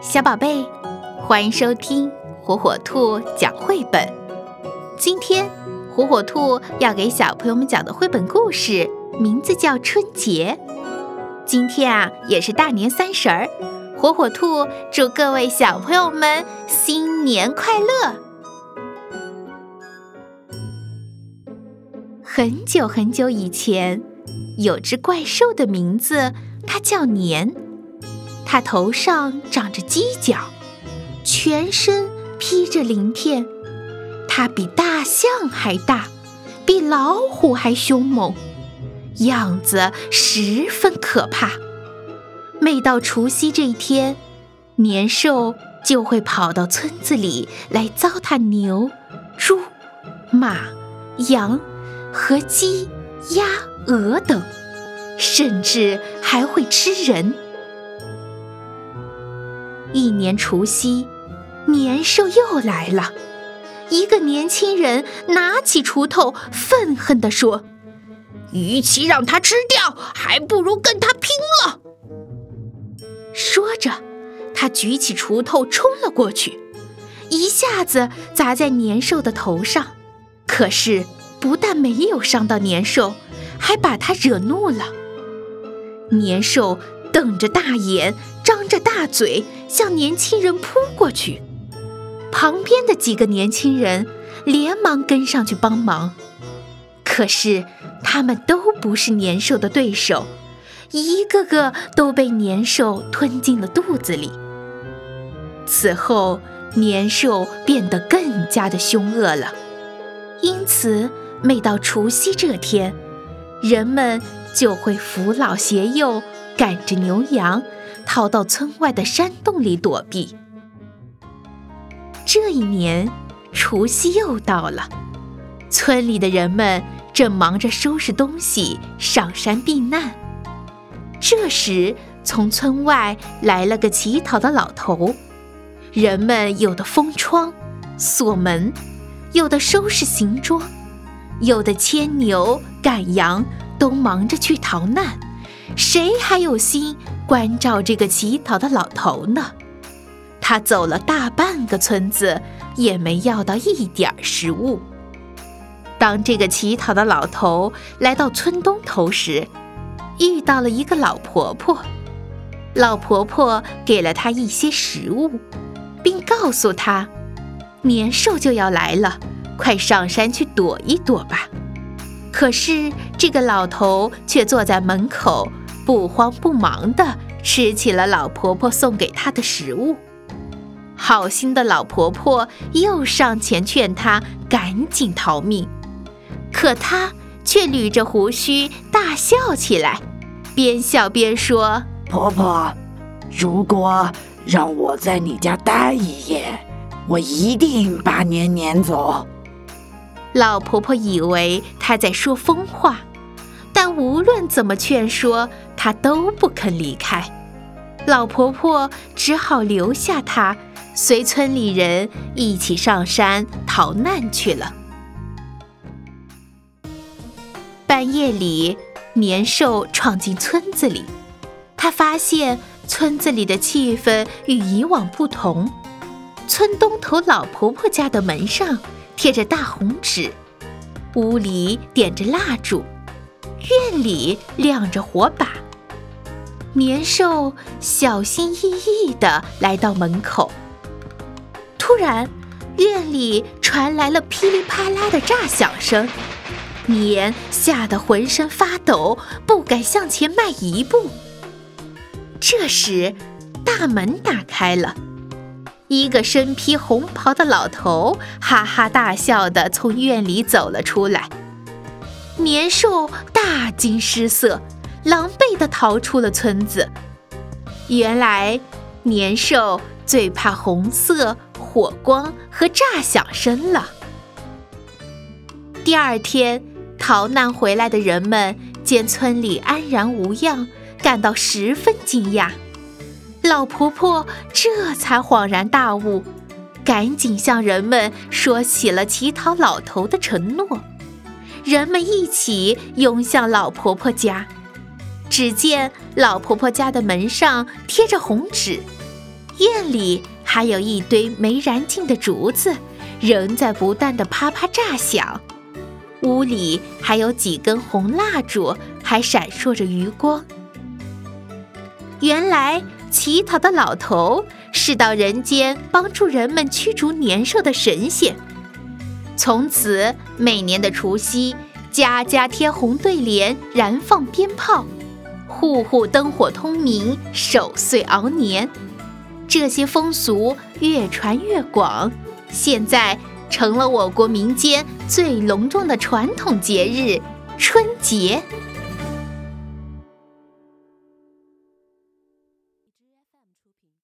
小宝贝，欢迎收听火火兔讲绘本。今天，火火兔要给小朋友们讲的绘本故事名字叫《春节》。今天啊，也是大年三十儿，火火兔祝各位小朋友们新年快乐！很久很久以前，有只怪兽的名字，它叫年。它头上长着犄角，全身披着鳞片。它比大象还大，比老虎还凶猛，样子十分可怕。每到除夕这一天，年兽就会跑到村子里来糟蹋牛、猪、马、羊和鸡、鸭、鹅等，甚至还会吃人。一年除夕，年兽又来了。一个年轻人拿起锄头，愤恨地说：“与其让他吃掉，还不如跟他拼了。”说着，他举起锄头冲了过去，一下子砸在年兽的头上。可是，不但没有伤到年兽，还把他惹怒了。年兽瞪着大眼，张着大嘴。向年轻人扑过去，旁边的几个年轻人连忙跟上去帮忙，可是他们都不是年兽的对手，一个个都被年兽吞进了肚子里。此后，年兽变得更加的凶恶了，因此每到除夕这天，人们就会扶老携幼，赶着牛羊。逃到村外的山洞里躲避。这一年，除夕又到了，村里的人们正忙着收拾东西上山避难。这时，从村外来了个乞讨的老头，人们有的封窗、锁门，有的收拾行装，有的牵牛赶羊，都忙着去逃难。谁还有心关照这个乞讨的老头呢？他走了大半个村子，也没要到一点食物。当这个乞讨的老头来到村东头时，遇到了一个老婆婆。老婆婆给了他一些食物，并告诉他：“年兽就要来了，快上山去躲一躲吧。”可是这个老头却坐在门口。不慌不忙地吃起了老婆婆送给他的食物。好心的老婆婆又上前劝他赶紧逃命，可他却捋着胡须大笑起来，边笑边说：“婆婆，如果让我在你家待一夜，我一定把您撵走。”老婆婆以为他在说疯话。无论怎么劝说，她都不肯离开。老婆婆只好留下她，随村里人一起上山逃难去了。半夜里，年兽闯进村子里，他发现村子里的气氛与以往不同。村东头老婆婆家的门上贴着大红纸，屋里点着蜡烛。院里亮着火把，年兽小心翼翼地来到门口。突然，院里传来了噼里啪啦的炸响声，年吓得浑身发抖，不敢向前迈一步。这时，大门打开了，一个身披红袍的老头哈哈大笑地从院里走了出来。年兽大惊失色，狼狈地逃出了村子。原来，年兽最怕红色、火光和炸响声了。第二天，逃难回来的人们见村里安然无恙，感到十分惊讶。老婆婆这才恍然大悟，赶紧向人们说起了乞讨老头的承诺。人们一起涌向老婆婆家，只见老婆婆家的门上贴着红纸，院里还有一堆没燃尽的竹子，仍在不断的啪啪炸响。屋里还有几根红蜡烛，还闪烁着余光。原来乞讨的老头是到人间帮助人们驱逐年兽的神仙。从此，每年的除夕，家家贴红对联，燃放鞭炮，户户灯火通明，守岁熬年。这些风俗越传越广，现在成了我国民间最隆重的传统节日——春节。